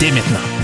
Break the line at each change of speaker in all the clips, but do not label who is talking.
Dès maintenant.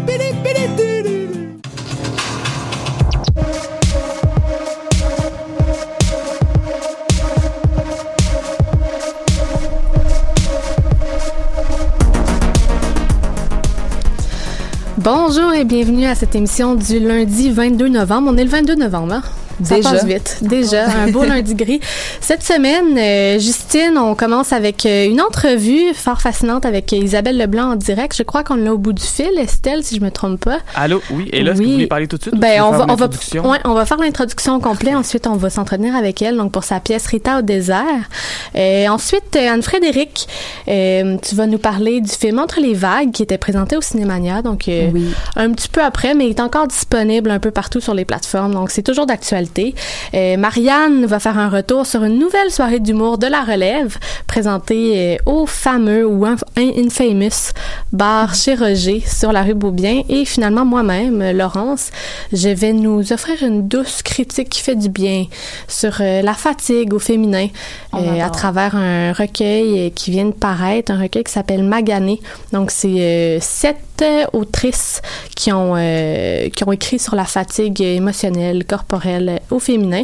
Bonjour et bienvenue à cette émission du lundi 22 novembre. On est le 22 novembre, hein? Ça
Déjà.
passe vite. Déjà, un beau lundi gris. Cette semaine, euh, Justine, on commence avec euh, une entrevue fort fascinante avec Isabelle Leblanc en direct. Je crois qu'on l'a au bout du fil, Estelle, si je me trompe pas.
Allô, oui. Et là, est-ce que
Oui.
vous voulez parler tout de suite?
Ben, on va, on va, ouais, on va faire l'introduction au complet. Ensuite, on va s'entretenir avec elle, donc pour sa pièce Rita au désert. Et ensuite, euh, Anne-Frédéric, euh, tu vas nous parler du film Entre les vagues qui était présenté au Cinémania, donc euh,
Oui.
un petit peu après, mais il est encore disponible un peu partout sur les plateformes, donc c'est toujours d'actualité. Euh, Marianne va faire un retour sur une nouvelle soirée d'humour de la relève présentée euh, au fameux ou inf- infamous bar chez Roger sur la rue Beaubien. Et finalement, moi-même, Laurence, je vais nous offrir une douce critique qui fait du bien sur euh, la fatigue au féminin à travers un recueil qui vient de paraître, un recueil qui s'appelle Magané. Donc, c'est sept autrices qui ont, euh, qui ont écrit sur la fatigue émotionnelle, corporelle au féminin.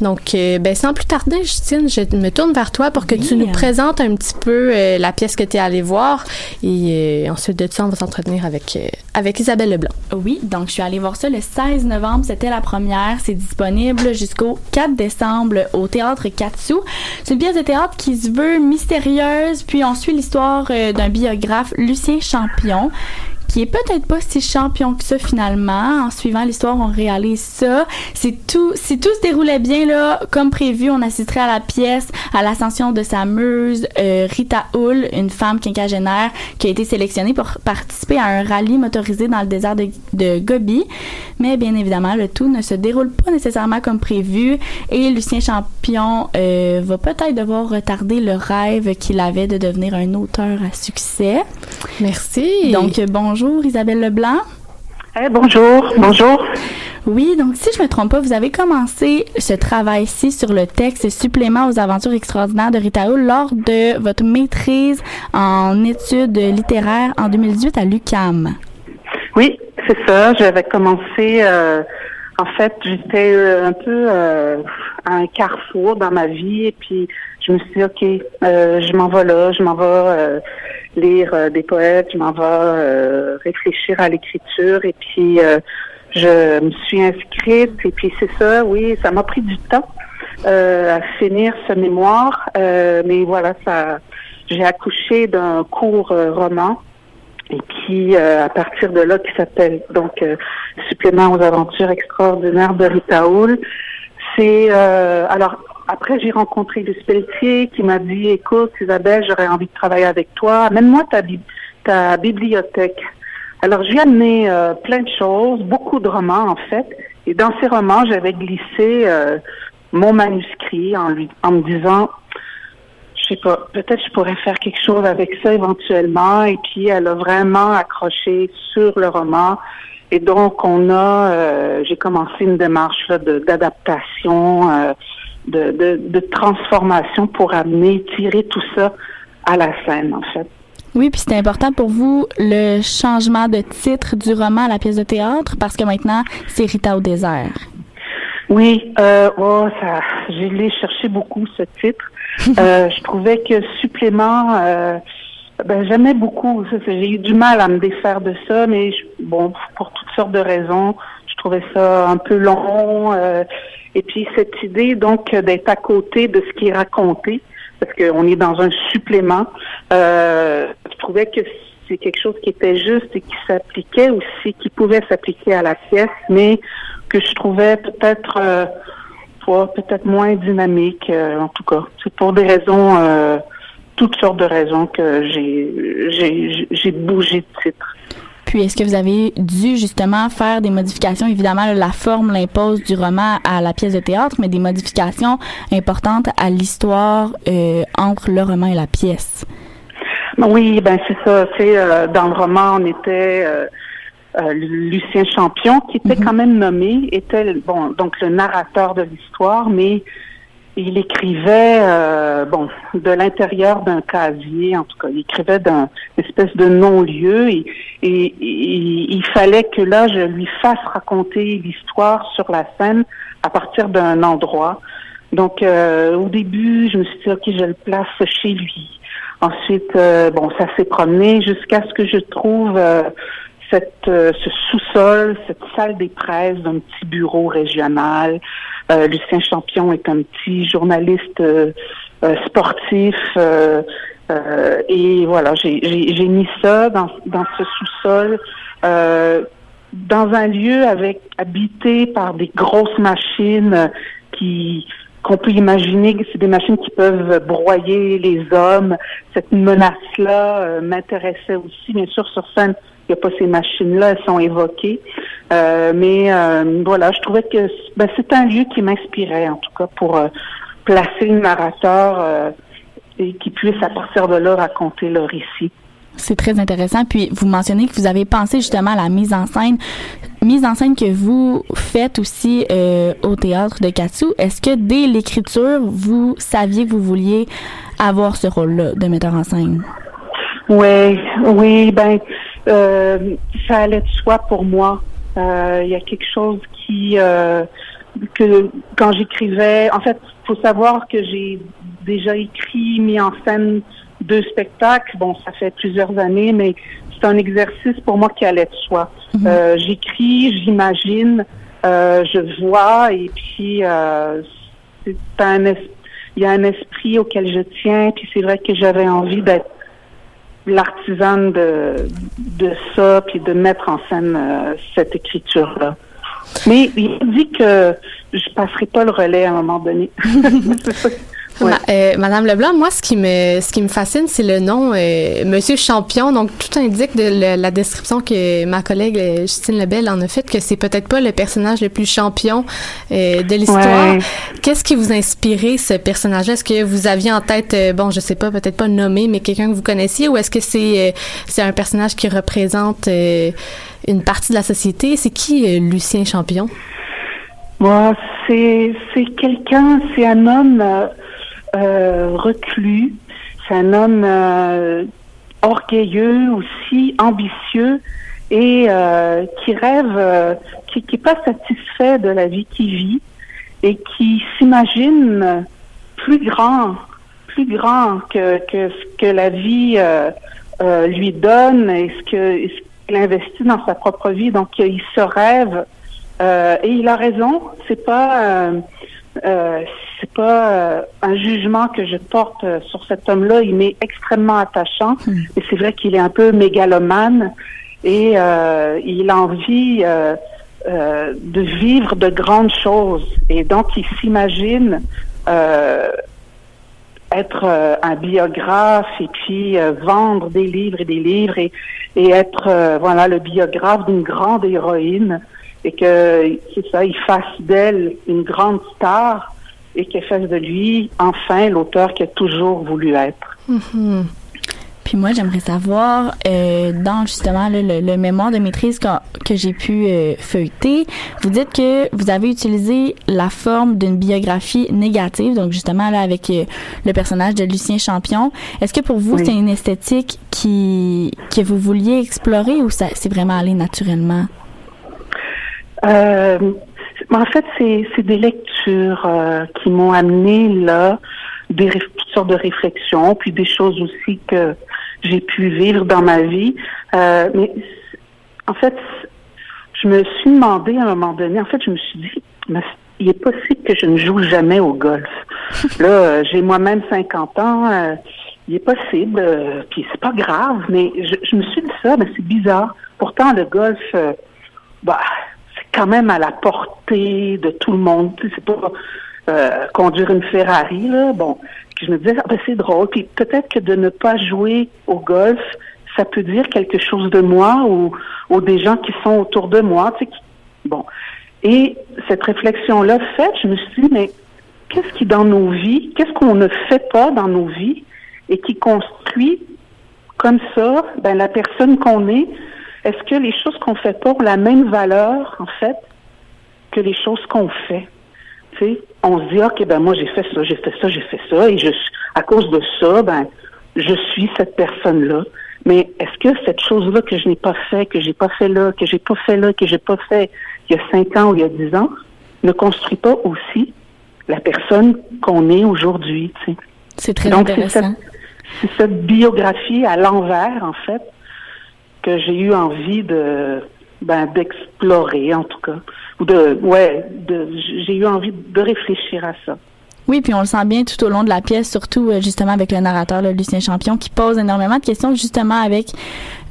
Donc, euh, ben, sans plus tarder, Justine, je me tourne vers toi pour que tu nous présentes un petit peu euh, la pièce que tu es allée voir. Et ensuite de ça, on va s'entretenir avec, avec Isabelle Leblanc.
Oui, donc je suis allée voir ça le 16 novembre, c'était la première. C'est disponible jusqu'au 4 décembre au théâtre Katsu. C'est une pièce de théâtre qui se veut mystérieuse, puis on suit l'histoire d'un biographe, Lucien Champion qui est peut-être pas si champion que ça finalement. En suivant l'histoire, on réalise ça. C'est tout, si tout se déroulait bien là, comme prévu, on assisterait à la pièce, à l'ascension de sa muse euh, Rita Hull, une femme quinquagénaire qui a été sélectionnée pour participer à un rallye motorisé dans le désert de, de Gobi. Mais bien évidemment, le tout ne se déroule pas nécessairement comme prévu et Lucien Champion euh, va peut-être devoir retarder le rêve qu'il avait de devenir un auteur à succès.
Merci.
Donc, euh, bonjour Isabelle Leblanc.
Eh, bonjour, bonjour.
Oui, donc si je me trompe pas, vous avez commencé ce travail-ci sur le texte supplément aux aventures extraordinaires de Rita Hull lors de votre maîtrise en études littéraires en 2018 à l'UCAM.
Oui, c'est ça. J'avais commencé. euh, en fait, j'étais euh, un peu euh, à un carrefour dans ma vie et puis je me suis dit, ok, euh, je m'en vais là, je m'en vais lire euh, des poètes, je m'en vais euh, réfléchir à l'écriture et puis euh, je me suis inscrite et puis c'est ça, oui, ça m'a pris du temps euh, à finir ce mémoire, euh, mais voilà, ça, j'ai accouché d'un court roman et qui, euh, à partir de là, qui s'appelle donc euh, Supplément aux aventures extraordinaires de Rita Hull. C'est euh, alors après j'ai rencontré Luce Pelletier qui m'a dit écoute Isabelle j'aurais envie de travailler avec toi amène-moi ta, bib- ta bibliothèque. Alors j'ai amené euh, plein de choses, beaucoup de romans en fait, et dans ces romans j'avais glissé euh, mon manuscrit en lui en me disant je sais pas, peut-être je pourrais faire quelque chose avec ça éventuellement. Et puis elle a vraiment accroché sur le roman. Et donc, on a, j'ai commencé une démarche d'adaptation, de, de, de transformation pour amener, tirer tout ça à la scène, en fait.
Oui, puis c'était important pour vous le changement de titre du roman à la pièce de théâtre parce que maintenant c'est Rita au désert.
Oui, euh, oh, ça, j'ai l'ai cherché beaucoup ce titre. euh, je trouvais que supplément, euh, ben j'aimais beaucoup. J'ai eu du mal à me défaire de ça, mais bon, pour toutes sortes de raisons, trouvais ça un peu long. Euh, et puis cette idée donc d'être à côté de ce qui est raconté, parce qu'on est dans un supplément. Euh, je trouvais que c'est quelque chose qui était juste et qui s'appliquait aussi, qui pouvait s'appliquer à la pièce, mais que je trouvais peut-être euh, peut-être moins dynamique, en tout cas. C'est pour des raisons, toutes sortes de raisons que j'ai bougé de titre.
Puis, est-ce que vous avez dû justement faire des modifications? Évidemment, la forme l'impose du roman à la pièce de théâtre, mais des modifications importantes à l'histoire euh, entre le roman et la pièce.
Oui, ben c'est ça. C'est euh, dans le roman, on était euh, Lucien Champion, qui était mm-hmm. quand même nommé, était bon donc le narrateur de l'histoire, mais il écrivait, euh, bon, de l'intérieur d'un casier, en tout cas, il écrivait d'un espèce de non-lieu et, et, il fallait que là, je lui fasse raconter l'histoire sur la scène à partir d'un endroit. Donc, euh, au début, je me suis dit, OK, je le place chez lui. Ensuite, euh, bon, ça s'est promené jusqu'à ce que je trouve cette, ce sous-sol, cette salle des presses d'un petit bureau régional euh, Lucien Champion est un petit journaliste euh, euh, sportif. et voilà, j'ai mis ça dans, dans ce sous-sol dans un lieu avec habité par des grosses machines qui qu'on peut imaginer que c'est des machines qui peuvent broyer les hommes. Cette menace-là m'intéressait aussi, bien sûr, sur scène il n'y a pas ces machines-là, elles sont évoquées. Euh, mais euh, voilà, je trouvais que ben, c'est un lieu qui m'inspirait, en tout cas, pour euh, placer le narrateur et qui puisse, à partir de là, raconter leur récit.
C'est très intéressant. Puis vous mentionnez que vous avez pensé justement à la mise en scène, mise en scène que vous faites aussi au théâtre de Katsu. Est-ce que dès l'écriture, vous saviez que vous vouliez avoir ce rôle-là de metteur en scène?
Oui, oui, ben euh, ça allait de soi pour moi. Euh, il y a quelque chose qui euh, que quand j'écrivais, en fait, faut savoir que j'ai déjà écrit, mis en scène deux spectacles. Bon, ça fait plusieurs années, mais c'est un exercice pour moi qui allait de soi. Mhm. Euh, j'écris, j'imagine, euh, je vois, et puis euh, c'est un il y a un esprit auquel je tiens, puis c'est vrai que j'avais envie d'être l'artisane de, de ça, puis de mettre en scène cette écriture-là. Mais il dit que je passerai pas le relais à un moment donné.
Euh, Madame Leblanc, moi, ce qui me, ce qui me fascine, c'est le nom euh, Monsieur Champion. Donc, tout indique de la description que ma collègue euh, Justine Lebel en a fait que c'est peut-être pas le personnage le plus champion de l'histoire. Qu'est-ce qui vous a inspiré ce personnage-là Est-ce que vous aviez en tête, bon, je sais pas, peut-être pas nommé, mais quelqu'un que vous connaissiez, ou est-ce que c'est c'est un personnage qui représente une partie de la société? C'est qui Lucien Champion?
Moi, c'est c'est quelqu'un, c'est un homme euh, reclus. C'est un homme euh, orgueilleux aussi, ambitieux et euh, qui rêve, qui n'est pas satisfait de la vie qu'il vit et qui s'imagine plus grand, plus grand que, que ce que la vie lui donne et ce que qu'il investit dans sa propre vie. Donc il se rêve et il a raison. C'est pas euh, c'est pas euh, un jugement que je porte euh, sur cet homme-là. Il m'est extrêmement attachant. Hmm. Et c'est vrai qu'il est un peu mégalomane et euh, il a envie de vivre de grandes choses. Et donc, il s'imagine être un biographe et puis vendre des livres et des livres et, et être voilà le biographe d'une grande héroïne et que c'est ça, il fasse d'elle une grande star et qu'elle fasse de lui enfin l'auteur qu'il a toujours voulu être.
Mm-hmm.
Puis moi, j'aimerais savoir, euh, dans justement le, le, mémoire de maîtrise que, que j'ai pu euh, feuilleter, vous dites que vous avez utilisé la forme d'une biographie négative, donc justement là avec euh, le personnage de Lucien Champion. Est-ce que pour vous, c'est une esthétique qui que vous vouliez explorer ou ça c'est vraiment allé naturellement?
Euh, en fait, c'est des lectures qui m'ont amené là des toutes sortes de réflexions, puis des choses aussi que j'ai pu vivre dans ma vie. Euh, mais en fait, je me suis demandé à un moment donné, en fait, je me suis dit, il est possible que je ne joue jamais au golf. Là, euh, j'ai moi-même 50 ans, euh, il est possible, euh, puis c'est pas grave, mais je, je, me suis dit ça, mais c'est bizarre. Pourtant, le golf, bah, c'est quand même à la portée de tout le monde. C'est pas euh, conduire une Ferrari, là, bon, je me disais, ah, ben, c'est drôle. Puis peut-être que de ne pas jouer au golf, ça peut dire quelque chose de moi ou, ou des gens qui sont autour de moi. Tu sais, bon. Et cette réflexion-là faite, je me suis dit, mais qu'est-ce qui dans nos vies, qu'est-ce qu'on ne fait pas dans nos vies et qui construit comme ça ben, la personne qu'on est? Est-ce que les choses qu'on fait pas ont la même valeur, en fait, que les choses qu'on fait? on se dit, OK, ben moi j'ai fait ça, j'ai fait ça, j'ai fait ça, et je à cause de ça, ben je suis cette personne-là. Mais est-ce que cette chose-là que je n'ai pas fait, que j'ai pas fait là, que j'ai pas fait là, que j'ai pas fait il y a cinq ans ou il y a dix ans, ne construit pas aussi la personne qu'on est aujourd'hui,
C'est très intéressant.
C'est cette, biographie à l'envers, en fait, que j'ai eu envie de ben, d'explorer, en tout cas de, ouais, de, j'ai eu envie de réfléchir à ça.
Oui, puis on le sent bien tout au long de la pièce, surtout euh, justement avec le narrateur, le Lucien Champion, qui pose énormément de questions, justement avec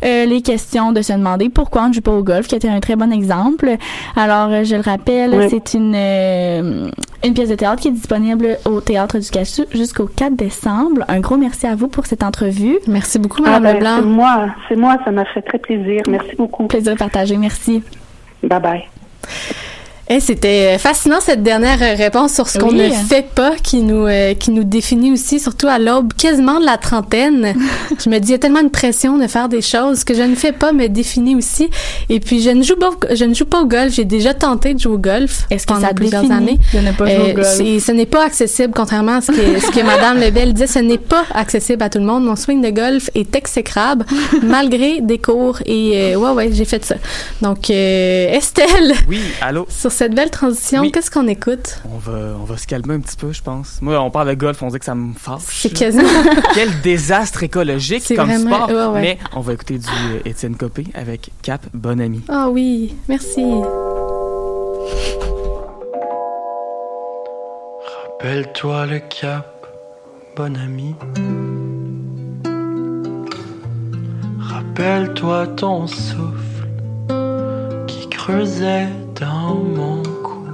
euh, les questions de se demander pourquoi on ne joue pas au golf, qui était un très bon exemple. Alors, euh, je le rappelle, c'est une une pièce de théâtre qui est disponible au Théâtre du Cachou jusqu'au 4 décembre. Un gros merci à vous pour cette entrevue.
Merci beaucoup, Mme ah, ben,
C'est moi, c'est moi, ça m'a fait très plaisir. Merci beaucoup.
Plaisir partagé, merci.
Bye bye.
Eh, c'était fascinant cette dernière réponse sur ce qu'on ne fait pas qui nous euh, qui nous définit aussi surtout à l'aube quasiment de la trentaine. je me dis il y a tellement une pression de faire des choses que je ne fais pas me définit aussi et puis je ne joue pas je ne joue pas au golf, j'ai déjà tenté de jouer au golf
Est-ce
pendant
que
plusieurs années.
Je n'ai pas joué au euh, golf?
ce n'est pas accessible contrairement à ce que ce que madame Lebel disait, ce n'est pas accessible à tout le monde. Mon swing de golf est exécrable malgré des cours et euh, ouais ouais, j'ai fait ça. Donc Estelle.
Oui, allô?
Cette belle transition, qu'est-ce qu'on écoute?
On va, on va se calmer un petit peu, je pense. Moi, on parle de golf, on dit que ça me fâche.
C'est quasiment.
Quel désastre écologique comme sport. Mais on va écouter du euh, Étienne Copé avec Cap, bon ami.
Ah oui, merci.
Rappelle-toi le cap, bon ami. Rappelle-toi ton souffle qui creusait dans mon cou.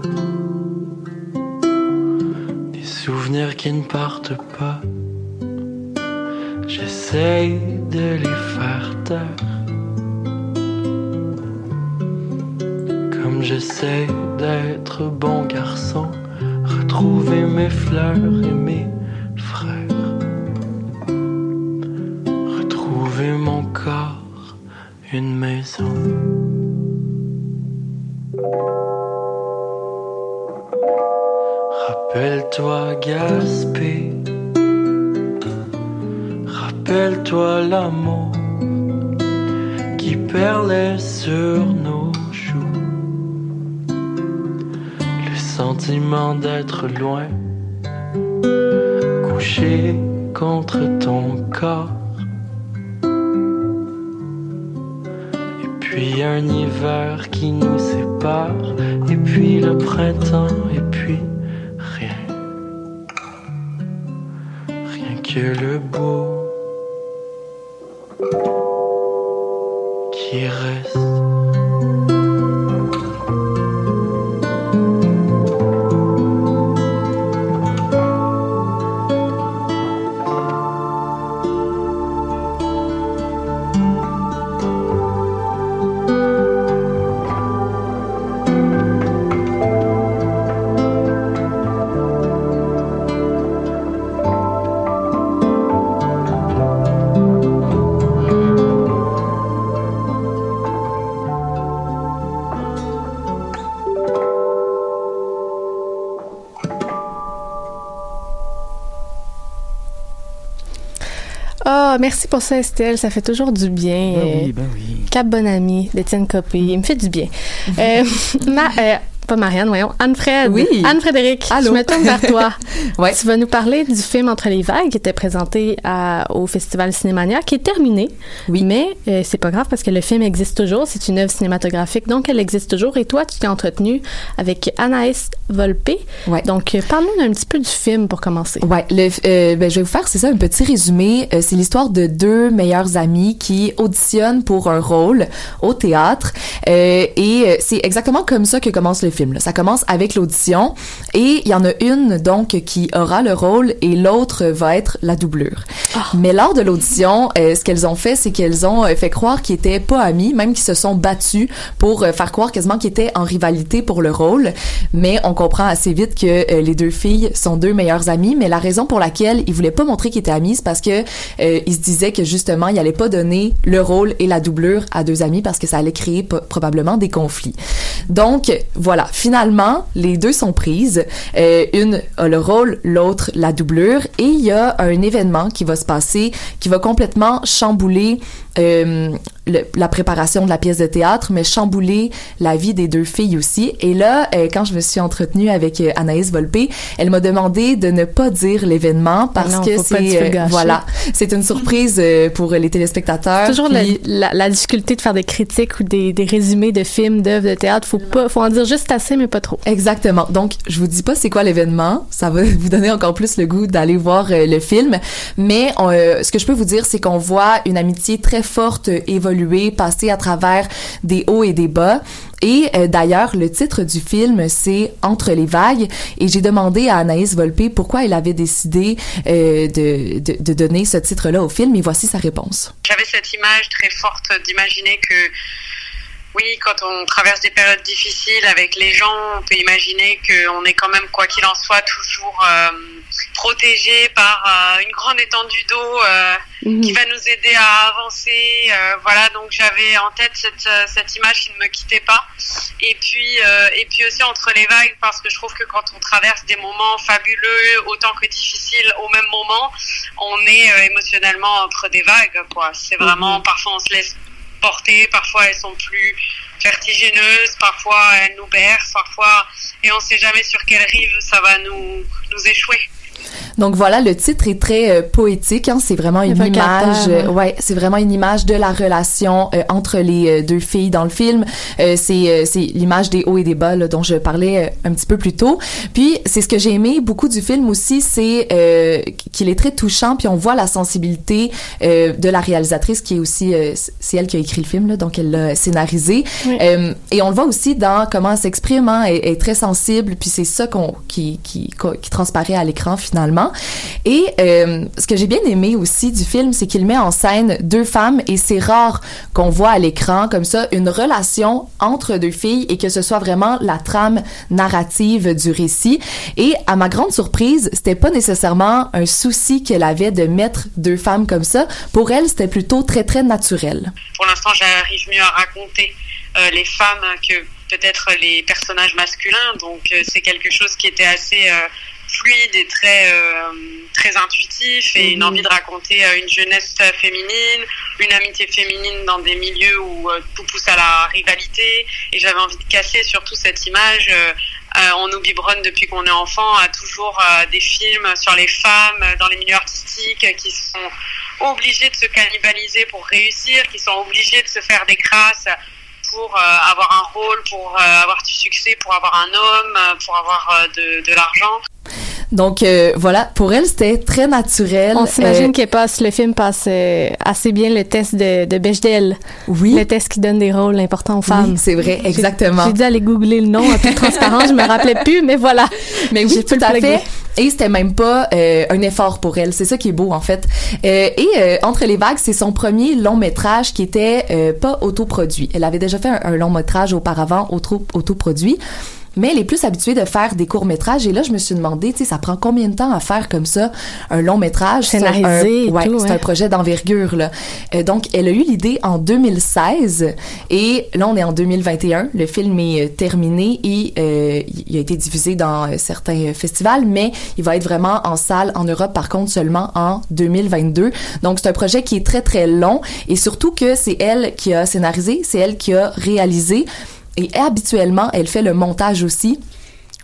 Des souvenirs qui ne partent pas. J'essaye de les faire taire. Comme j'essaie d'être bon garçon, retrouver mes fleurs et mes frères. Retrouver mon corps, une maison. Rappelle-toi Gaspé, rappelle-toi l'amour qui perlait sur nos joues, le sentiment d'être loin, couché contre ton corps. Et puis un hiver qui nous sépare, et puis le printemps, que le beau qui reste.
Merci pour ça, Estelle. Ça fait toujours du bien.
Ben oui, ben oui.
Cap bon ami d'Étienne Copé. Il me fait du bien. euh, ma, euh, pas Marianne, voyons, Anne-Fred.
Oui.
Anne-Frédéric, je me tourne vers toi.
ouais.
Tu vas nous parler du film Entre les vagues qui était présenté à, au Festival Cinémania, qui est terminé.
Oui.
Mais euh, c'est pas grave parce que le film existe toujours. C'est une œuvre cinématographique, donc elle existe toujours. Et toi, tu t'es entretenu avec Anaïs Volpe.
Ouais.
Donc, euh, parle-nous un petit peu du film pour commencer.
Ouais, le, euh, ben, je vais vous faire, c'est ça, un petit résumé. Euh, c'est l'histoire de deux meilleurs amis qui auditionnent pour un rôle au théâtre. Euh, et c'est exactement comme ça que commence le film. Là. Ça commence avec l'audition et il y en a une donc qui aura le rôle et l'autre va être la doublure.
Oh.
Mais lors de l'audition, euh, ce qu'elles ont fait, c'est qu'elles ont fait croire qu'ils étaient pas amis, même qu'ils se sont battus pour euh, faire croire quasiment qu'ils étaient en rivalité pour le rôle. Mais on comprend assez vite que euh, les deux filles sont deux meilleures amies. Mais la raison pour laquelle ils voulaient pas montrer qu'ils étaient amis, c'est parce que ils se disaient que justement, ils allaient pas donner le rôle et la doublure à deux amis parce que ça allait créer probablement des conflits. Donc voilà, finalement, les deux sont prises. Euh, une a le rôle, l'autre la doublure. Et il y a un événement qui va se passer qui va complètement chambouler euh, le, la préparation de la pièce de théâtre, mais chambouler la vie des deux filles aussi. Et là, euh, quand je me suis entretenue avec euh, Anaïs Volpe, elle m'a demandé de ne pas dire l'événement parce
non,
que c'est euh, voilà, c'est une surprise euh, pour les téléspectateurs.
Toujours
puis...
la, la, la, difficulté de faire des critiques ou des, des résumés de films, d'œuvres de théâtre. Faut pas, faut en dire juste assez, mais pas trop.
Exactement. Donc, je vous dis pas c'est quoi l'événement. Ça va vous donner encore plus le goût d'aller voir le film. Mais on, euh, ce que je peux vous dire, c'est qu'on voit une amitié très forte évoluer, passer à travers des hauts et des bas. Et euh, d'ailleurs, le titre du film, c'est Entre les vagues. Et j'ai demandé à Anaïs Volpe pourquoi elle avait décidé euh, de, de, donner ce titre-là au film. Et voici sa réponse.
J'avais cette image très forte d'imaginer que oui, quand on traverse des périodes difficiles avec les gens, on peut imaginer qu'on est quand même, quoi qu'il en soit, toujours euh, protégé par euh, une grande étendue d'eau euh, mmh. qui va nous aider à avancer. Euh, voilà, donc j'avais en tête cette, cette image qui ne me quittait pas. Et puis, et puis aussi entre les vagues, parce que je trouve que quand on traverse des moments fabuleux autant que difficiles au même moment, on est émotionnellement entre des vagues. Quoi, c'est vraiment mmh. parfois on se laisse porter, parfois elles sont plus vertigineuses, parfois elles nous bercent, parfois et on sait jamais sur quelle rive ça va nous nous échouer.
Donc voilà, le titre est très euh, poétique. Hein, c'est vraiment une image. Euh, ouais, c'est vraiment une image de la relation euh, entre les euh, deux filles dans le film. c'est c'est l'image des hauts et des bas là, dont je parlais un petit peu plus tôt. Puis c'est ce que j'ai aimé beaucoup du film aussi, c'est qu'il est très touchant. Puis on voit la sensibilité de la réalisatrice qui est aussi c'est elle qui a écrit le film là, donc elle l'a scénarisé.
Oui.
et on le voit aussi dans comment elle s'exprime. Hein, elle, elle, est très sensible. Puis c'est ça qu'on qui, qui qui transparaît à l'écran finalement. Et euh, ce que j'ai bien aimé aussi du film, c'est qu'il met en scène deux femmes et c'est rare qu'on voit à l'écran comme ça une relation entre deux filles et que ce soit vraiment la trame narrative du récit. Et à ma grande surprise, c'était pas nécessairement un souci qu'elle avait de mettre deux femmes comme ça. Pour elle, c'était plutôt très très naturel.
Pour l'instant, j'arrive mieux à raconter euh, les femmes que peut-être les personnages masculins. Donc euh, c'est quelque chose qui était assez fluide et très euh, très intuitif et mmh. une envie de raconter euh, une jeunesse féminine, une amitié féminine dans des milieux où euh, tout pousse à la rivalité et j'avais envie de casser surtout cette image euh, on nous biberonne depuis qu'on est enfant à toujours des films sur les femmes dans les milieux artistiques qui sont obligés de se cannibaliser pour réussir, qui sont obligés de se faire des crasses pour euh, avoir un rôle, pour euh, avoir du succès, pour avoir un homme, euh, pour avoir de, de l'argent.
Donc euh, voilà, pour elle c'était très naturel.
On s'imagine euh, qu'elle passe le film passe euh, assez bien le test de, de Bechdel.
Oui.
Le test qui donne des rôles importants aux femmes.
Oui, c'est vrai, exactement.
J'ai dû aller googler le nom en toute transparence, je me rappelais plus, mais voilà.
Mais oui, tout à fait. Et c'était même pas euh, un effort pour elle. C'est ça qui est beau en fait. Et entre les vagues, c'est son premier long métrage qui était pas autoproduit. Elle avait déjà fait un, un long métrage auparavant auto autoproduit. Mais elle est plus habituée de faire des courts métrages. Et là, je me suis demandé, tu sais, ça prend combien de temps à faire comme ça un long métrage
Scénarisé,
ouais, c'est un projet d'envergure là. Euh, donc, elle a eu l'idée en 2016 et là, on est en 2021. Le film est euh, terminé et euh, il a été diffusé dans euh, certains festivals, mais il va être vraiment en salle en Europe, par contre, seulement en 2022. Donc, c'est un projet qui est très très long et surtout que c'est elle qui a scénarisé, c'est elle qui a réalisé. Et habituellement, elle fait le montage aussi.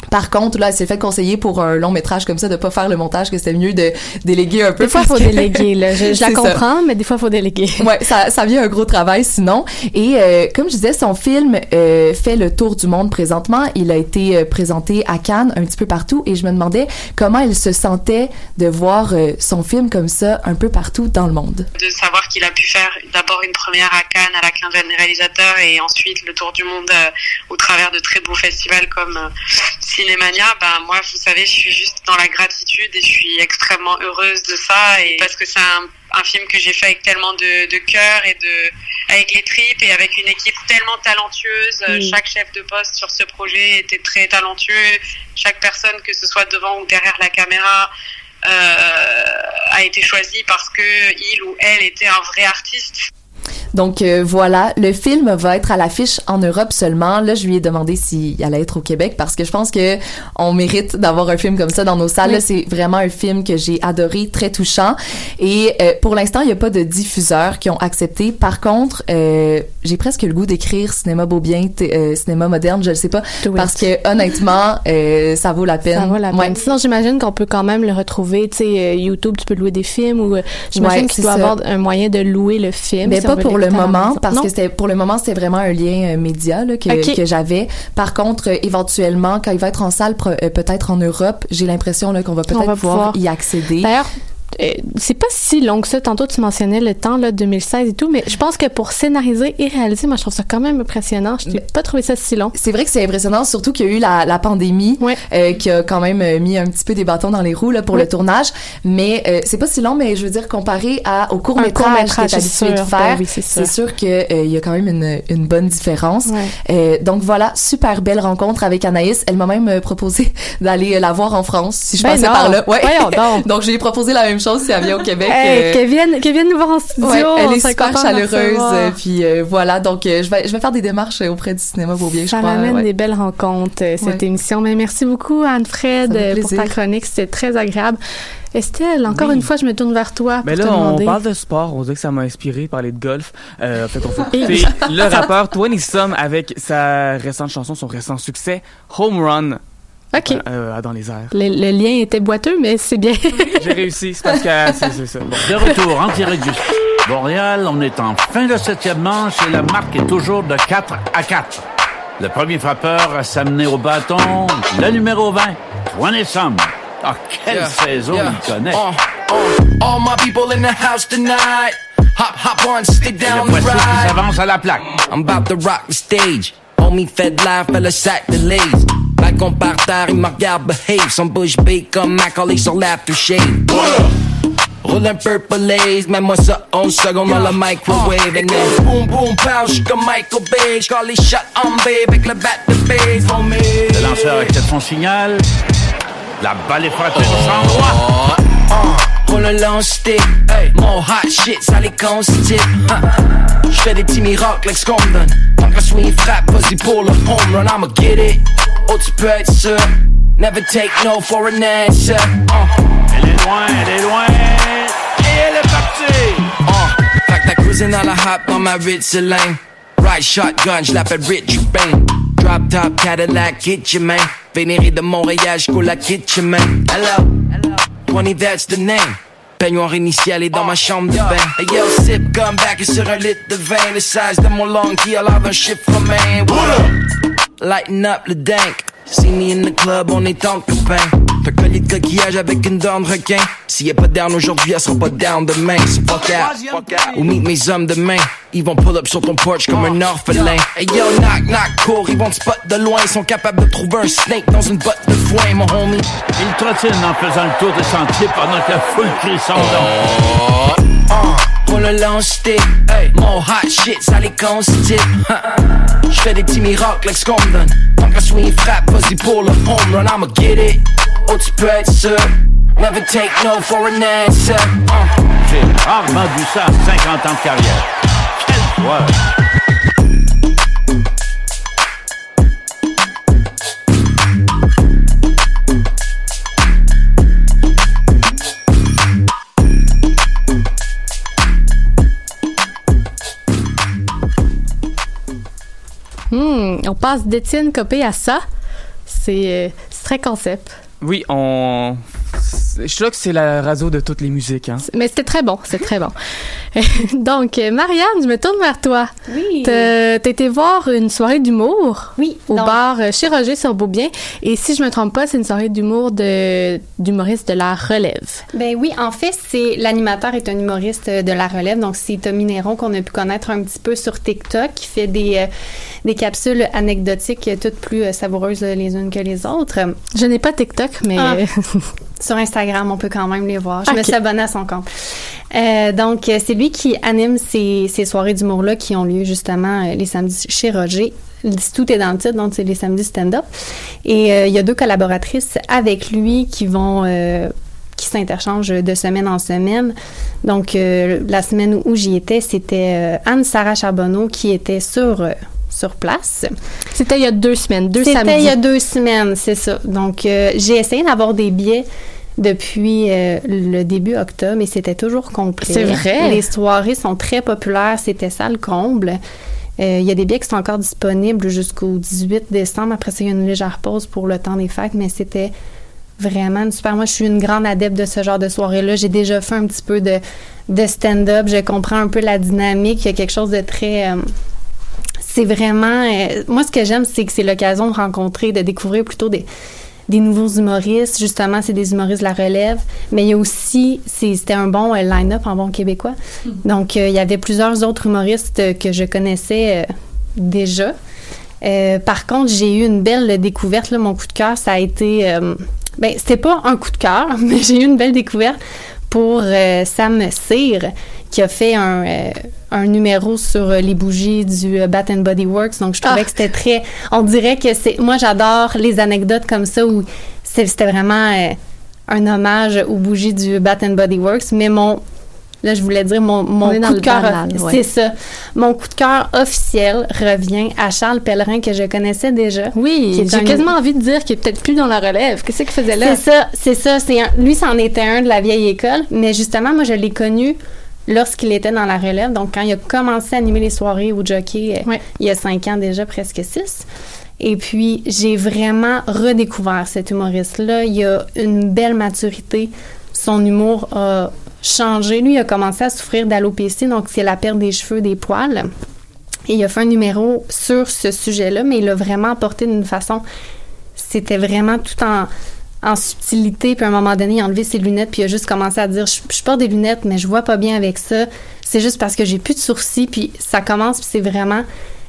Par contre, là, elle s'est fait conseiller pour un long métrage comme ça de pas faire le montage, que c'était mieux de déléguer un peu.
Des fois, il faut déléguer. Là. Je, la comprends, mais des fois, il faut déléguer.
Ouais, ça, ça vient un gros travail sinon. Et euh, comme je disais, son film euh, fait le tour du monde présentement. Il a été euh, présenté à Cannes, un petit peu partout, et je me demandais comment il se sentait de voir euh, son film comme ça un peu partout dans le monde.
De savoir qu'il a pu faire d'abord une première à Cannes à la quinzaine des réalisateurs et ensuite le tour du monde euh, au travers de très beaux festivals comme euh, Cinémania, ben moi, vous savez, je suis juste dans la gratitude et je suis extrêmement heureuse de ça et parce que c'est un, un, film que j'ai fait avec tellement de, de cœur et de avec les tripes et avec une équipe tellement talentueuse. Chaque chef de poste sur ce projet était très talentueux. Chaque personne, que ce soit devant ou derrière la caméra, euh, a été choisie parce que il ou elle était un vrai artiste.
Donc euh, voilà, le film va être à l'affiche en Europe seulement. Là, je lui ai demandé s'il allait être au Québec parce que je pense que on mérite d'avoir un film comme ça dans nos salles.
Oui.
Là, C'est vraiment un film que j'ai adoré, très touchant. Et euh, pour l'instant, il n'y a pas de diffuseurs qui ont accepté. Par contre, euh, j'ai presque le goût d'écrire cinéma beau bien, euh, cinéma moderne, je ne sais pas,
Do it.
parce que honnêtement, euh, ça vaut la peine.
Ça vaut la peine.
Ouais.
Sinon, j'imagine qu'on peut quand même le retrouver. Tu sais, YouTube, tu peux louer des films ou euh, j'imagine
Ouais,
qu'il doit avoir un moyen de louer le film.
Mais
si
pas
on veut
pour le moment, parce
Non?
que c'était pour le moment c'était vraiment un lien euh, média là, que, que j'avais. Par contre, euh, éventuellement, quand il va être en salle, euh, peut-être en Europe, j'ai l'impression là qu'on va peut-être pouvoir,
pouvoir.
y accéder.
D'ailleurs, c'est pas si long que ça. Tantôt, tu mentionnais le temps, là, 2016 et tout, mais je pense que pour scénariser et réaliser, moi, je trouve ça quand même impressionnant. Je n'ai pas trouvé ça si long.
C'est vrai que c'est impressionnant, surtout qu'il y a eu la, la pandémie
Ouais.
euh, qui a quand même euh, mis un petit peu des bâtons dans les roues là, pour le tournage. Mais euh, c'est pas si long, mais je veux dire, comparé à, au
court-métrage,
est habitué
c'est
de faire,
Ben oui, c'est sûr.
qu'il y a quand même une, une bonne différence.
Ouais.
Euh, donc voilà, super belle rencontre avec Anaïs. Elle m'a même euh, proposé d'aller euh, la voir en France si je
Ben
passais
non.
par là. Ouais.
Donc.
donc je lui ai proposé la même chose si elle vient au Québec.
Hey,
euh,
qu'elle vienne, qu'elle vienne nous voir en studio.
ouais, elle est super chaleureuse. euh, puis euh, voilà, donc euh, je vais je vais faire des démarches auprès du cinéma Beaubien, je
Ça
ouais.
des belles rencontres, euh, cette
Ouais.
émission. Mais merci beaucoup,
fait
euh, pour ta chronique. C'était très agréable. Estelle, encore
Oui.
une fois, je me tourne vers toi pour
Mais
te
là, on
demander.
parle de sport. On dirait que ça m'a inspiré de parler de golf. Euh, en fait, on fait écouter le rappeur Twenty Sum avec sa récente chanson, son récent succès, Home Run,
OK.
euh, dans les airs.
Le, le lien était boiteux, mais c'est bien.
J'ai réussi, c'est parce que c'est c'est ça. Bon.
De retour en direct du Montréal, on est en fin de septième manche et la marque est toujours de 4 à 4. Le premier frappeur à s'amener au bâton, le numéro 20, Twenty Sum. Ah, quelle
Yeah,
saison
yeah.
il connaît.
Uh, uh, all my people in the house tonight. Hop, hop on, stick
Et
down the
qui
ride.
s'avance à la plaque.
I'm about to rock the stage. Homie fait de l'air, fait le sac de lace. Balcon par terre, il me regarde behave. Son bouche bée comme Macaulay sur l'aftershave. Roule un purple lace, mets-moi ça 11 secondes dans le microwave. And then boom boom pow, j'suis comme Michael Bay. J'call les shots en babe avec le bat de base.
Le lanceur accepte son signal. La balle est frappée au centre droit.
Un long stick, mon hot shit, ça les constipe. J'fais des petits miracles avec ce qu'on me donne. Tant que swing frappe, vas-y pour le home run, I'ma get it. Oh, tu peux être sûr. Never take no for an answer. Uh.
Elle est loin, elle est loin. Et elle est partie.
Uh, fait que la hop dans ma Ritz lane. Right shotgun, j'l'appelle Rich. Drop top Cadillac, get you man. Vénéré de Montréal, j'coule la kitchen man. Hello, 20 that's the name. Peignoir initial est dans ma chambre de bain. Hey yo, sip gun back et sur un litre de vin. Le size de mon long qui a l'air d'un chiffre romain. Lighten up le dank. See me in the club, on est en copain. Coquillage avec une dent de requin. S'il y a pas down aujourd'hui, elle sera pas down demain. So fuck out. Ou meet mes hommes demain. Ils vont pull up sur ton porch comme un orphelin. Hey yo, knock, knock, cours. Ils vont te spot de loin. Ils sont capables de trouver un snake dans une botte de foin, mon homie.
Il trottine en faisant le tour des sentiers pendant que la foule crie son nom.
Le long stick. Mon hot shit, ça les constitue. J'fais des petits miracles avec ce qu'on me. Tant qu'à swing frappe, vas-y pour le home run, I'ma get it. Oh, tu. Never take no for an answer. Uh.
J'ai rarement vu ça à 50 ans de carrière.
Hmm, on passe d'Étienne Copé à ça. C'est euh, très concept.
Oui, on. Je suis là que c'est la radio de toutes les musiques. Hein.
Mais c'était très bon, c'est très bon. Donc, euh, Marianne, je me tourne vers toi.
Oui.
T'as été voir une soirée d'humour
Oui,
au
donc-
bar euh, chez Roger sur Beaubien. Et si je me trompe pas, c'est une soirée d'humour de d'humoristes de la relève.
Ben oui, en fait, c'est l'animateur est un humoriste de la relève, donc c'est Tommy Néron qu'on a pu connaître un petit peu sur TikTok, qui fait des euh, des capsules anecdotiques toutes plus euh, savoureuses les unes que les autres.
Je n'ai pas TikTok, mais
Ah. sur Instagram, on peut quand même les voir. Je me
Ok.
suis abonnée à son compte. Euh, donc, euh, c'est lui qui anime ces, ces soirées d'humour-là qui ont lieu justement les samedis chez Roger. Tout est dans le titre, donc c'est les samedis stand-up. Et euh, il y a deux collaboratrices avec lui qui vont... euh, qui s'interchangent de semaine en semaine. Donc, euh, la semaine où j'y étais, c'était Anne-Sarah Charbonneau qui était sur, sur place.
C'était il y a deux semaines, deux
C'était
samedis.
il y a deux semaines, c'est ça. Donc, euh, j'ai essayé d'avoir des billets depuis euh, le début octobre et c'était toujours complet.
C'est vrai?
Les soirées sont très populaires, c'était ça le comble. Euh, Il y a des billets qui sont encore disponibles jusqu'au 18 décembre. Après ça, il y a une légère pause pour le temps des fêtes, mais c'était vraiment super. Moi, je suis une grande adepte de ce genre de soirée-là. J'ai déjà fait un petit peu de, de stand-up. Je comprends un peu la dynamique. Il y a quelque chose de très... euh, c'est vraiment... euh, moi, ce que j'aime, c'est que c'est l'occasion de rencontrer, de découvrir plutôt des, des nouveaux humoristes. Justement, c'est des humoristes de la relève. Mais il y a aussi... C'était un bon euh, line-up en bon québécois. Donc, euh, il y avait plusieurs autres humoristes que je connaissais déjà. Par contre, j'ai eu une belle découverte. Là, mon coup de cœur, ça a été... ben, c'était pas un coup de cœur, mais j'ai eu une belle découverte pour Sam Cyr, qui a fait un, euh, un numéro sur euh, les bougies du euh, Bat and Body Works. Donc, je trouvais
Ah.
que c'était très... On dirait que c'est... Moi, j'adore les anecdotes comme ça où c'était vraiment euh, un hommage aux bougies du Bat and Body Works. Mais mon... Là, je voulais dire mon, mon coup de cœur...
ouais.
C'est ça. Mon coup de cœur officiel revient à Charles Pellerin, que je connaissais déjà.
Oui, j'ai
un-
quasiment envie de dire qu'il est peut-être plus dans la relève. Qu'est-ce qu'il faisait là?
c'est ça, c'est ça. Un- lui, c'en était un de la vieille école, mais justement, moi, je l'ai connu lorsqu'il était dans la relève. Donc, quand il a commencé à animer les soirées au jockey, euh, il y a cinq ans déjà, presque six. Et puis, j'ai vraiment redécouvert cet humoriste-là. Il a une belle maturité. Son humour a changé. Lui, il a commencé à souffrir d'alopécie, donc c'est la perte des cheveux, des poils. Et il a fait un numéro sur ce sujet-là, mais il l'a vraiment apporté d'une façon c'était vraiment tout en, en subtilité. Puis à un moment donné, il a enlevé ses lunettes, puis il a juste commencé à dire je, porte des lunettes, mais je vois pas bien avec ça. C'est juste parce que j'ai plus de sourcils. Puis ça commence, puis c'est vraiment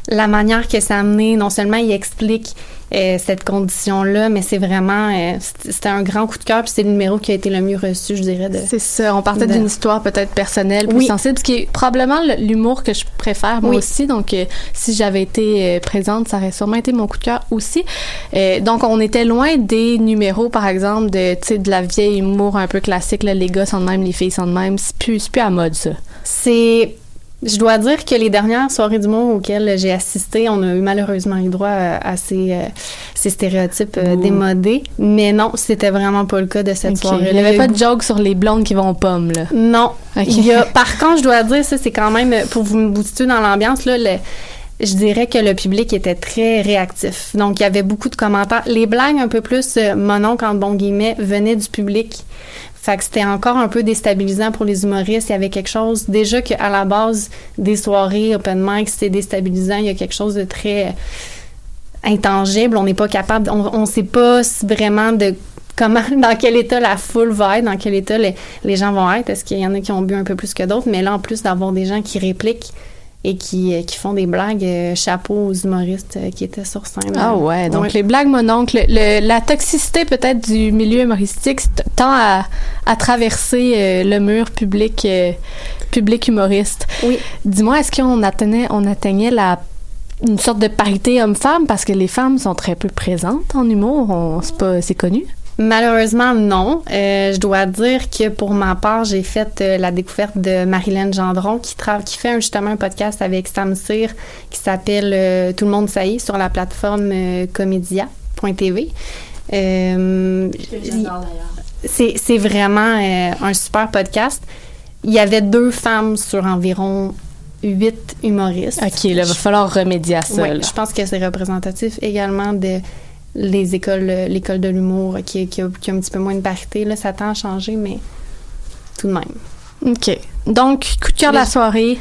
la manière que ça a amené. Non seulement il explique euh, cette condition-là, mais c'est vraiment. euh, c'était un grand coup de cœur, puis c'est le numéro qui a été le mieux reçu, je dirais.
C'est ça, on partait d'une histoire peut-être personnelle, plus
Oui.
sensible, ce qui est probablement le- l'humour que je préfère moi
Oui.
aussi. Donc, euh, si j'avais été présente, ça aurait sûrement été mon coup de cœur aussi. Donc, on était loin des numéros, par exemple, de, de la vieille humour un peu classique, là, les gars sont de même, les filles sont de même. C'est plus, c'est plus à mode, ça.
C'est. Je dois dire que les dernières soirées d'humour auxquelles j'ai assisté, on a eu malheureusement eu droit à, à ces, euh, ces stéréotypes euh,
Ouh.
démodés. Mais non, c'était vraiment pas le cas de cette
Ok.
soirée.
Il n'y avait pas de joke sur les blondes qui vont aux pommes, là.
Non.
Ok.
Il y a, par contre, je dois dire, ça, c'est quand même, pour vous booster dans l'ambiance, là, le- je dirais que le public était très réactif. Donc, il y avait beaucoup de commentaires. Les blagues un peu plus euh, monon, quand bon guillemets, venaient du public. Fait que c'était encore un peu déstabilisant pour les humoristes. Il y avait quelque chose, déjà qu'à la base des soirées open mic, c'était déstabilisant. Il y a quelque chose de très intangible. On n'est pas capable, on ne sait pas vraiment de comment, dans quel état la foule va être, dans quel état les, les gens vont être. Est-ce qu'il y en a qui ont bu un peu plus que d'autres? Mais là, en plus d'avoir des gens qui répliquent, et qui, euh, qui font des blagues euh, chapeau aux humoristes euh, qui étaient sur scène.
Ah ouais, donc les blagues mononcle, le- la toxicité peut-être du milieu humoristique tend à, à traverser le mur public public humoriste.
Oui.
Dis-moi, est-ce qu'on atteignait, on atteignait la une sorte de parité homme-femme? Parce que les femmes sont très peu présentes en humour, on, c'est pas c'est connu.
Malheureusement, non. Euh, je dois dire que pour ma part, j'ai fait euh, la découverte de Marilyn Gendron qui, qui fait un- justement un podcast avec Sam Cyr qui s'appelle euh, Tout le monde ça y est sur la plateforme euh, comédia.tv. Euh, c'est c'est vraiment euh, un super podcast. Il y avait deux femmes sur environ huit humoristes.
OK, là, il va falloir remédier à ça.
Oui, je pense que c'est représentatif également de les écoles, euh, l'école de l'humour qui, qui, a, qui a un petit peu moins de parité. Là, ça tend à changer, mais tout de même.
OK. Donc, coup de cœur de la soirée.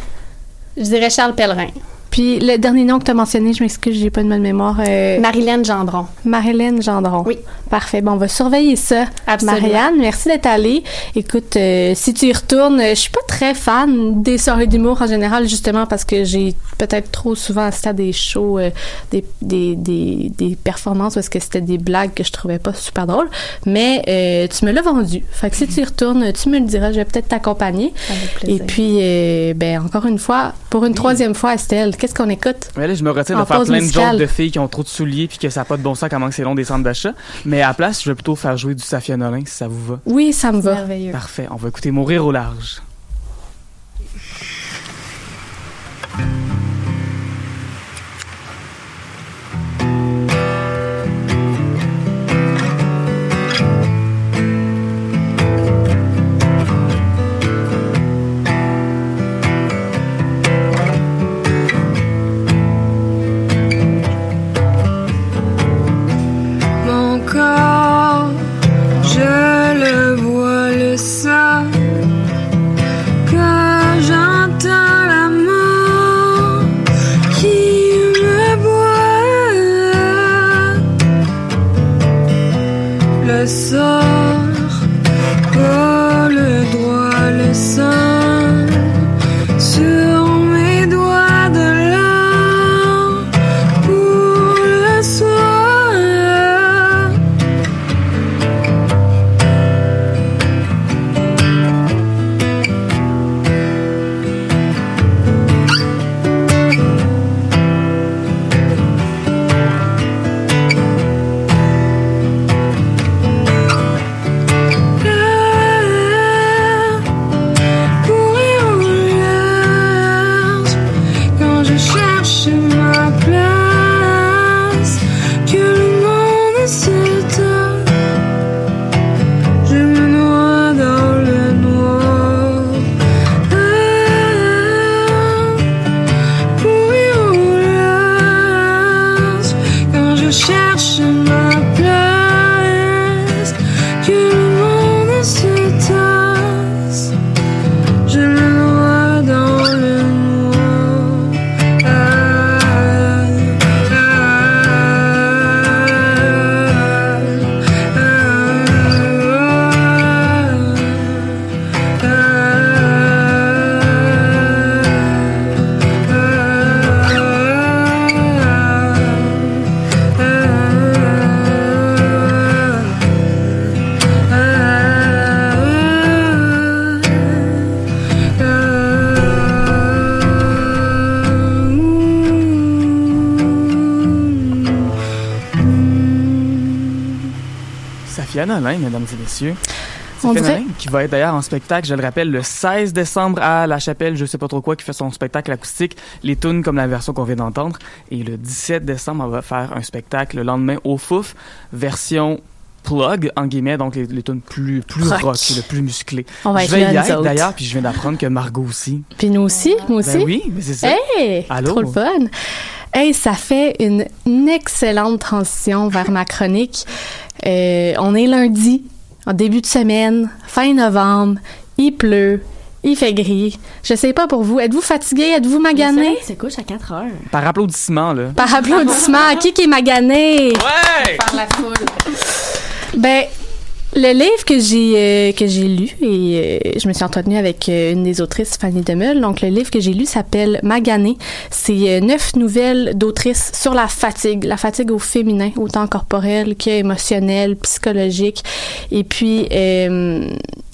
Je dirais Charles Pellerin.
Puis le dernier nom que tu as mentionné, je m'excuse, j'ai pas de bonne mémoire. euh,
Marilyn Gendron.
Marilyn Gendron.
Oui.
Parfait. Bon, on va surveiller ça.
Absolument.
Marianne, merci d'être allée. Écoute, euh, si tu y retournes, euh, je suis pas très fan des soirées d'humour en général, justement parce que j'ai peut-être trop souvent assisté à des shows, euh, des, des, des, des performances parce que c'était des blagues que je trouvais pas super drôles. Mais tu me l'as vendu. Fait que si tu y retournes, tu me le diras, je vais peut-être t'accompagner.
Avec
Et
plaisir.
puis, euh, ben encore une fois, pour une troisième fois, Estelle, qu'est-ce qu'on écoute?
Mais là, je me retire
En
de faire plein de
musicale.
jokes de filles qui ont trop de souliers puis que ça n'a pas de bon sens comment que c'est long des centres d'achat. Mais à la place, je vais plutôt faire jouer du Safia Nolin si ça vous va.
Oui, ça me va.
Merveilleux.
Parfait. On va écouter Mourir au large. Safia Nolin, mesdames et messieurs.
Dirait-
qui va être d'ailleurs en spectacle, je le rappelle, le 16 décembre à La Chapelle, je sais pas trop quoi, qui fait son spectacle acoustique, les tunes comme la version qu'on vient d'entendre. Et le 17 décembre, on va faire un spectacle le lendemain au Fouf, version plug, en guillemets, donc les, les tunes plus, plus
Rock.
rock, le plus musclé.
On va
je vais y être d'ailleurs, puis je viens d'apprendre que Margot aussi.
Puis nous aussi, moi aussi.
Ben oui, mais c'est ça.
Hey,
Allô?
trop le fun. Hey, ça fait une, une excellente transition vers ma chronique. Euh, on est lundi, en début de semaine, fin novembre, il pleut, il fait gris. Je sais pas pour vous, êtes-vous fatigué, êtes-vous magané?
se couche à 4 heures.
Par applaudissement, là.
Par applaudissement, qui qui est magané?
Ouais!
Par la foule.
Ben, Le livre que j'ai euh, que j'ai lu et euh, je me suis entretenue avec euh, une des autrices Fanny Demeul. Donc le livre que j'ai lu s'appelle Magané. C'est neuf nouvelles d'autrices sur la fatigue, la fatigue au féminin, autant corporelle que émotionnelle, psychologique. Et puis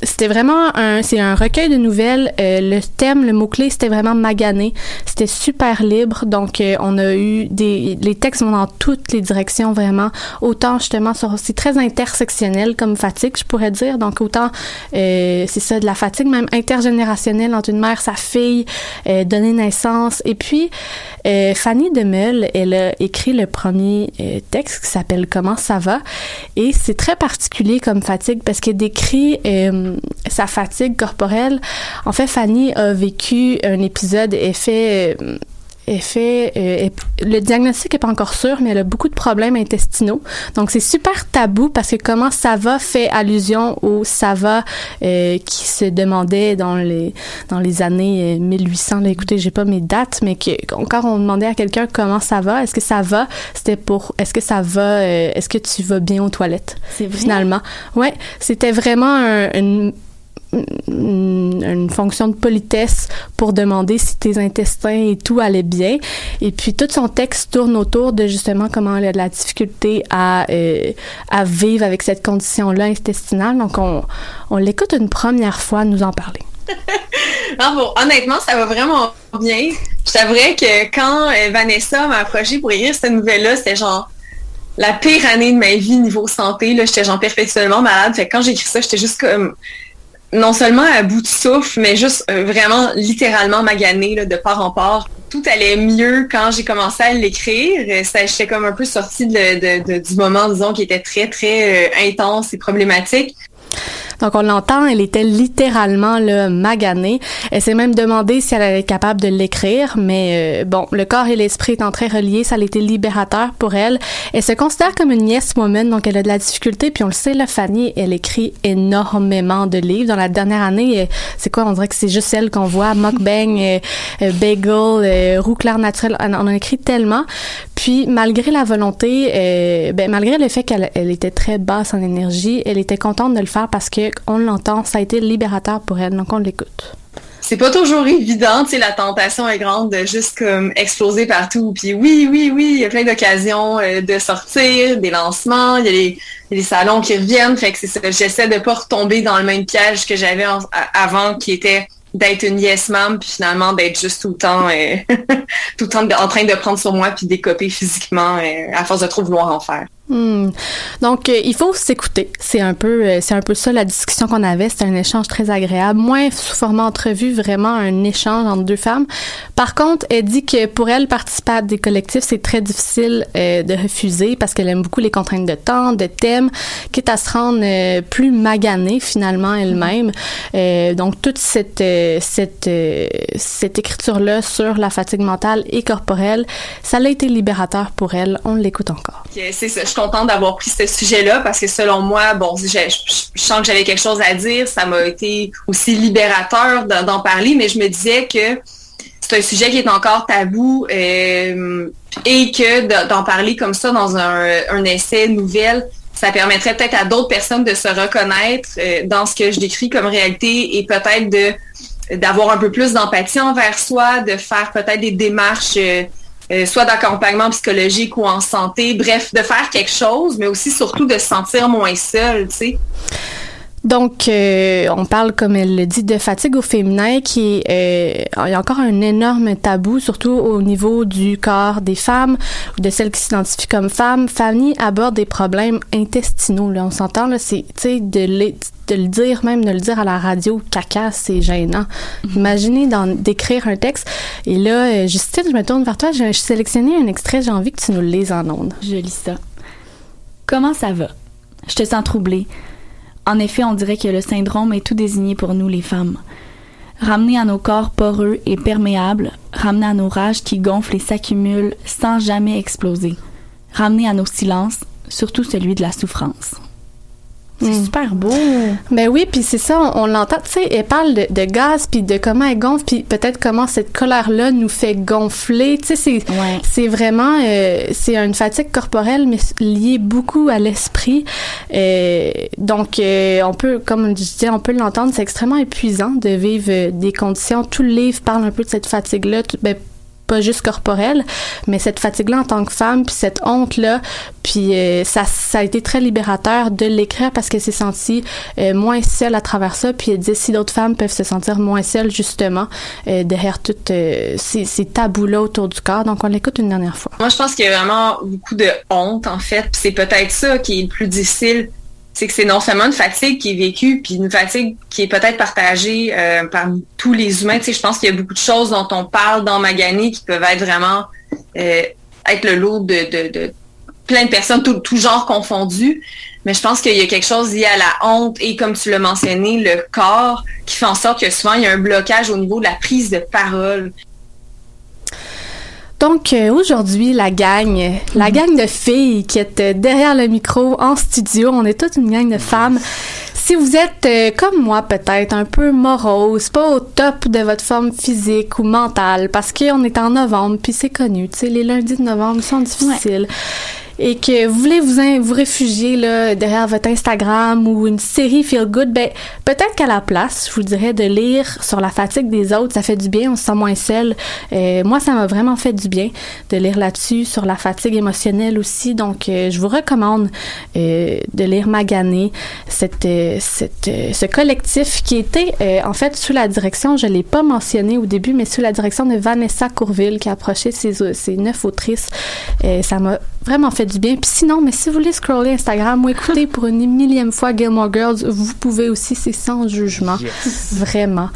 c'était vraiment un c'est un recueil de nouvelles. Euh, le thème, le mot clé, c'était vraiment Magané. C'était super libre. Donc euh, on a eu des les textes vont dans toutes les directions vraiment. Autant justement c'est très intersectionnel comme fatigue, je pourrais dire. Donc autant euh, c'est ça de la fatigue même intergénérationnelle entre une mère sa fille, euh, donner naissance. Et puis euh, Fanny Demeul, elle a écrit le premier euh, texte qui s'appelle Comment ça va et c'est très particulier comme fatigue parce qu'elle décrit euh, sa fatigue corporelle. En fait, Fanny a vécu un épisode effet euh, elle fait euh, elle- le diagnostic est pas encore sûr mais elle a beaucoup de problèmes intestinaux. Donc c'est super tabou parce que comment ça va fait allusion au ça va euh, qui se demandait dans les dans les années euh, 1800 là, écoutez j'ai pas mes dates mais que quand on demandait à quelqu'un comment ça va. Est-ce que ça va? C'était pour est-ce que ça va euh, est-ce que tu vas bien aux toilettes
C'est
finalement? Ouais c'était vraiment un- une une, une fonction de politesse pour demander si tes intestins et tout allait bien. Et puis tout son texte tourne autour de justement comment elle a de la difficulté à, euh, à vivre avec cette condition-là intestinale. Donc on, on l'écoute une première fois nous en parler.
Honnêtement, ça va vraiment bien. Je t'avouerais que quand euh, Vanessa m'a approché pour écrire cette nouvelle-là, c'était genre la pire année de ma vie niveau santé. J'étais genre perpétuellement malade. Fait que quand j'ai écrit ça, j'étais juste comme non seulement à bout de souffle, mais juste euh, vraiment littéralement maganée là, de part en part. Tout allait mieux quand j'ai commencé à l'écrire. Euh, ça- J'étais comme un peu sortie du moment, disons, qui était très, très euh, intense et problématique.
Donc on l'entend, elle était littéralement là, maganée. Elle s'est même demandé si elle allait être capable de l'écrire, mais euh, bon, le corps et l'esprit étant très reliés, ça a été libérateur pour elle. Elle se considère comme une yes woman, donc elle a de la difficulté. Puis on le sait, là, Fanny, elle écrit énormément de livres. Dans la dernière année, euh, c'est quoi On dirait que c'est juste elle qu'on voit. Mukbang, euh, euh, bagel, euh, roux clair naturel. On en a écrit tellement. Puis malgré la volonté, ben, malgré le fait qu'elle elle était très basse en énergie, elle était contente de le faire parce que on l'entend, ça a été libérateur pour elle. Donc on l'écoute.
c'est pas toujours évident, tu la tentation est grande de juste comme exploser partout. Puis oui, oui, oui, il y a plein d'occasions euh, de sortir, des lancements, il y, a les, salons qui reviennent. Fait que c'est ça, j'essaie de pas retomber dans le même piège que j'avais avant, qui était d'être une yes mom, puis finalement d'être juste tout le temps, euh, tout le temps en train de prendre sur moi puis décoper physiquement euh, à force de trop vouloir en faire.
Hmm. Donc euh, il faut s'écouter. C'est un peu euh, c'est un peu ça la discussion qu'on avait, c'était un échange très agréable, moins sous format entrevue, vraiment un échange entre deux femmes. Par contre, elle dit que pour elle participer à des collectifs, c'est très difficile euh, de refuser parce qu'elle aime beaucoup les contraintes de temps, de thèmes, quitte à se rendre euh, plus maganée finalement elle-même. Euh, donc toute cette euh, cette cette écriture là sur la fatigue mentale et corporelle, ça a été libérateur pour elle. On l'écoute encore.
Je suis contente d'avoir pris ce sujet-là parce que selon moi, bon, je, sens que j'avais quelque chose à dire, ça m'a été aussi libérateur d'en parler, mais je me disais que c'est un sujet qui est encore tabou euh, et que de- d'en parler comme ça dans un, essai nouvelle, ça permettrait peut-être à d'autres personnes de se reconnaître euh, dans ce que je décris comme réalité et peut-être d'avoir un peu plus d'empathie envers soi, de faire peut-être des démarches euh, euh, soit d'accompagnement psychologique ou en santé, bref, de faire quelque chose, mais aussi surtout de se sentir moins seul, tu sais.
Donc, euh, on parle, comme elle le dit, de fatigue au féminin, qui est, euh, il y a encore un énorme tabou, surtout au niveau du corps des femmes ou de celles qui s'identifient comme femmes. Fanny aborde des problèmes intestinaux. Là, on s'entend là, c'est, tu sais, de, le- de le dire, même de le dire à la radio, caca, c'est gênant. Imaginez d'en- d'écrire un texte. Et là, euh, Justine, je me tourne vers toi. J'ai sélectionné un extrait. J'ai envie que tu nous le lises en ondes.
Je lis ça. Comment ça va? Je te sens troublée. En effet, on dirait que le syndrome est tout désigné pour nous, les femmes. Ramener à nos corps poreux et perméables, ramener à nos rages qui gonflent et s'accumulent sans jamais exploser. Ramener à nos silences, surtout celui de la souffrance. C'est super beau.
Ben oui, puis c'est ça, on, on l'entend. Tu sais, elle parle de, de gaz, puis de comment elle gonfle, puis peut-être comment cette colère-là nous fait gonfler. Tu sais, c'est c'est vraiment, euh, c'est une fatigue corporelle, mais liée beaucoup à l'esprit. Euh, donc, euh, on peut, comme je disais, on peut l'entendre, c'est extrêmement épuisant de vivre des conditions. Tout le livre parle un peu de cette fatigue-là. Ben, pas juste corporelle, mais cette fatigue-là en tant que femme, puis cette honte-là, puis euh, ça, ça a été très libérateur de l'écrire parce qu'elle s'est sentie euh, moins seule à travers ça, puis elle dit si d'autres femmes peuvent se sentir moins seules, justement, euh, derrière toutes euh, ces, ces tabous-là autour du corps. Donc, on l'écoute une dernière fois.
Moi, je pense qu'il y a vraiment beaucoup de honte, en fait. C'est peut-être ça qui est le plus difficile. C'est que c'est non seulement une fatigue qui est vécue, puis une fatigue qui est peut-être partagée euh, par tous les humains. Je pense qu'il y a beaucoup de choses dont on parle dans Magani qui peuvent être vraiment euh, être le lot de, de, de plein de personnes, tout, tout genre confondu. Mais je pense qu'il y a quelque chose lié à la honte et, comme tu l'as mentionné, le corps qui fait en sorte que souvent il y a un blocage au niveau de la prise de parole.
Donc euh, aujourd'hui, la gang, la gang de filles qui est euh, derrière le micro en studio, on est toute une gang de femmes. Si vous êtes euh, comme moi peut-être un peu morose, pas au top de votre forme physique ou mentale, parce qu'on est en novembre, puis c'est connu, tu sais, les lundis de novembre sont difficiles. Et que vous voulez vous, vous réfugier là, derrière votre Instagram ou une série feel good, ben peut-être qu'à la place, je vous dirais de lire sur la fatigue des autres, ça fait du bien, on se sent moins seul. Euh, moi, ça m'a vraiment fait du bien de lire là-dessus, sur la fatigue émotionnelle aussi. Donc, euh, je vous recommande euh, de lire Magané, cette, euh, cette, euh, ce collectif qui était euh, en fait sous la direction, je l'ai pas mentionné au début, mais sous la direction de Vanessa Courville qui a approché ses, ses neuf autrices. Ça m'a vraiment fait du bien. Puis sinon, mais si vous voulez scroller Instagram ou écouter pour une millième fois Gilmore Girls, vous pouvez aussi, c'est sans jugement. Vraiment.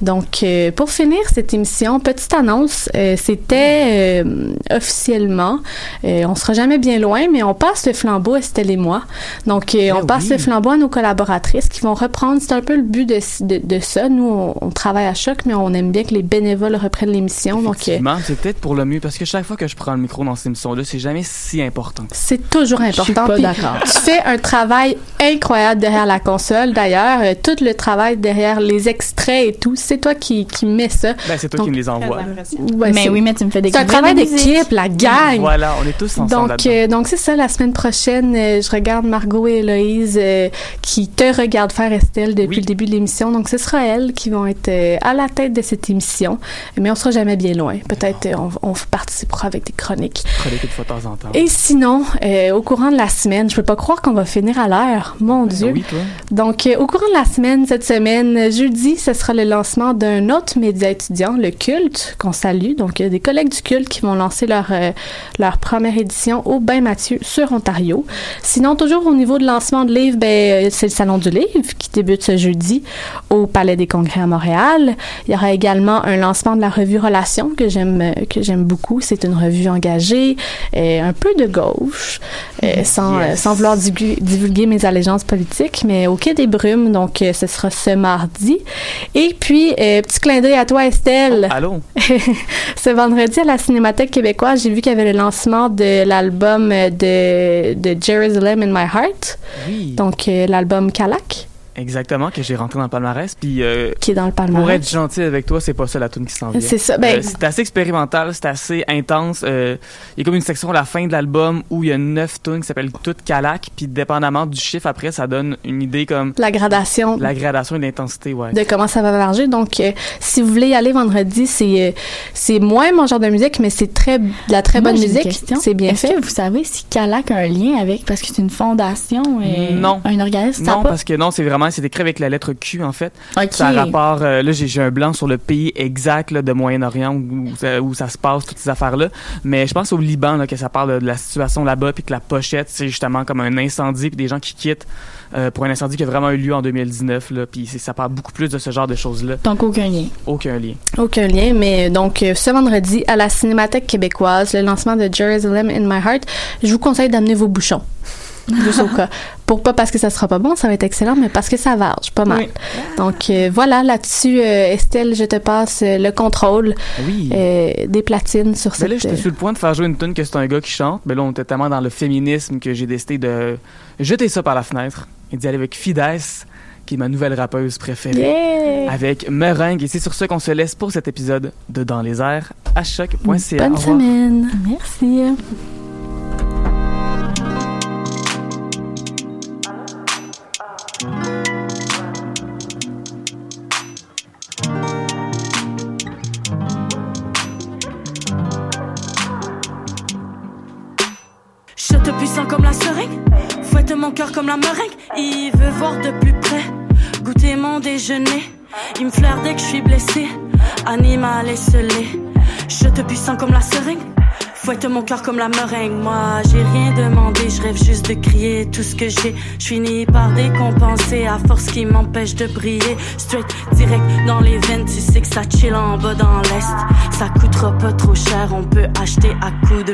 Donc, euh, pour finir cette émission, petite annonce, euh, c'était euh, officiellement, on sera jamais bien loin, mais on passe le flambeau, Estelle et moi. Donc, euh, on passe le flambeau à nos collaboratrices qui vont reprendre, c'est un peu le but de, de, de ça. Nous, on, on travaille à choc, mais on aime bien que les bénévoles reprennent l'émission. Donc,
Effectivement, c'est peut-être pour le mieux parce que chaque fois que je prends le micro dans cette émission-là, c'est jamais si important.
C'est toujours important.
Je suis pas d'accord.
Tu fais un travail incroyable derrière la console. D'ailleurs, euh, tout le travail derrière les extraits et tout, c'est toi qui, qui mets ça.
Ben, c'est toi
Donc,
qui me les envoies.
Ouais,
Mais
c'est-
oui, mais tu me fais
C'est un travail d'équipe, la gang.
Voilà, on est tous ensemble
Donc, euh, donc c'est ça, la semaine prochaine, euh, je regarde Margot et Héloïse euh, qui te regardent faire Estelle depuis le début de l'émission. Donc, ce sera elles qui vont être euh, à la tête de cette émission. Mais on sera jamais bien loin. Peut-être euh, on, on participera avec des chroniques.
Chronique une fois de temps en temps.
Et sinon, euh, au courant de la semaine, je peux pas croire qu'on va finir à l'heure. Mon Dieu.
Ben oui, toi.
Donc, euh, au courant de la semaine, cette semaine, jeudi, ce sera le lancement d'un autre média étudiant, le Culte, qu'on salue. Donc, il y a des collègues du Culte qui vont lancer leur, euh, leur première édition au Bain Mathieu sur Ontario. Sinon, toujours au niveau de lancement de livres, ben, c'est le Salon du Livre qui débute ce jeudi au Palais des Congrès à Montréal. Il y aura également un lancement de la revue Relations que j'aime que j'aime beaucoup. C'est une revue engagée, euh, un peu de gauche, euh, sans, euh, sans vouloir divulguer mes allégeances politiques, mais au Quai des Brumes, donc euh, ce sera ce mardi. Et puis, petit clin d'œil à toi, Estelle.
Allô?
ce vendredi à la Cinémathèque québécoise, j'ai vu qu'il y avait le lancement de l'album de, de Jerusalem in My Heart.
Oui.
Donc, l'album Calac,
Exactement, que j'ai rentré dans le palmarès. Puis, euh,
qui est dans le palmarès.
pour être gentil avec toi, c'est pas ça la tune qui s'en vient.
C'est ça, ben-
Euh, c'est assez expérimental, c'est assez intense. Euh, Il y a comme une section à la fin de l'album où il y a neuf tunes qui s'appellent toutes Calac. Puis, dépendamment du chiffre, après, ça donne une idée comme
La gradation.
la gradation et l'intensité, ouais.
de comment ça va marcher. Donc, euh, si vous voulez y aller vendredi, c'est euh, c'est moins mon genre de musique, mais c'est très de la très
Moi,
bonne musique. C'est bien
Est-ce
fait.
que vous savez si Calac a un lien avec, parce que c'est une fondation et
Non.
un organisme,
Non,
pas-
parce que non, c'est vraiment, c'est écrit avec la lettre Q, en fait.
Ok.
Ça a rapport, euh, là, j'ai un blanc sur le pays exact là, de Moyen-Orient où, où ça, se passe, toutes ces affaires-là. Mais je pense au Liban, là, que ça parle de la situation là-bas, puis que la pochette, c'est justement comme un incendie, puis des gens qui quittent euh, pour un incendie qui a vraiment eu lieu en 2019, là, puis ça parle beaucoup plus de ce genre de choses-là.
Donc, aucun lien.
Aucun lien.
Aucun lien, mais euh, donc ce vendredi à la Cinémathèque québécoise, le lancement de Jerusalem in My Heart, je vous conseille d'amener vos bouchons. Juste au cas. Pour pas parce que ça sera pas bon, ça va être excellent, mais parce que ça varge pas mal. Donc euh, voilà, là-dessus, euh, Estelle, je te passe euh, le contrôle
Oui.
euh, des platines sur
Mais
cette.
là, j'étais sur le point de faire jouer une tune que c'est un gars qui chante. Mais là, on était tellement dans le féminisme que j'ai décidé de jeter ça par la fenêtre. et d'y aller avec Fides, qui est ma nouvelle rappeuse préférée,
Yeah!
avec Meringue. Et c'est sur ce qu'on se laisse pour cet épisode de Dans les airs à choc.ca.
Bonne semaine. Merci.
Comme la seringue, fouette mon cœur comme la meringue. Il veut voir de plus près, goûter mon déjeuner. Il me flaire dès que je suis blessé, animal esselé. Je te puissant comme la seringue, fouette mon cœur comme la meringue. Moi, j'ai rien demandé, je rêve juste de crier tout ce que j'ai. Je finis par décompenser à force qui m'empêche de briller. Straight, direct dans les veines, tu sais que ça chill en bas dans l'est. Ça coûtera pas trop cher, on peut acheter à coups de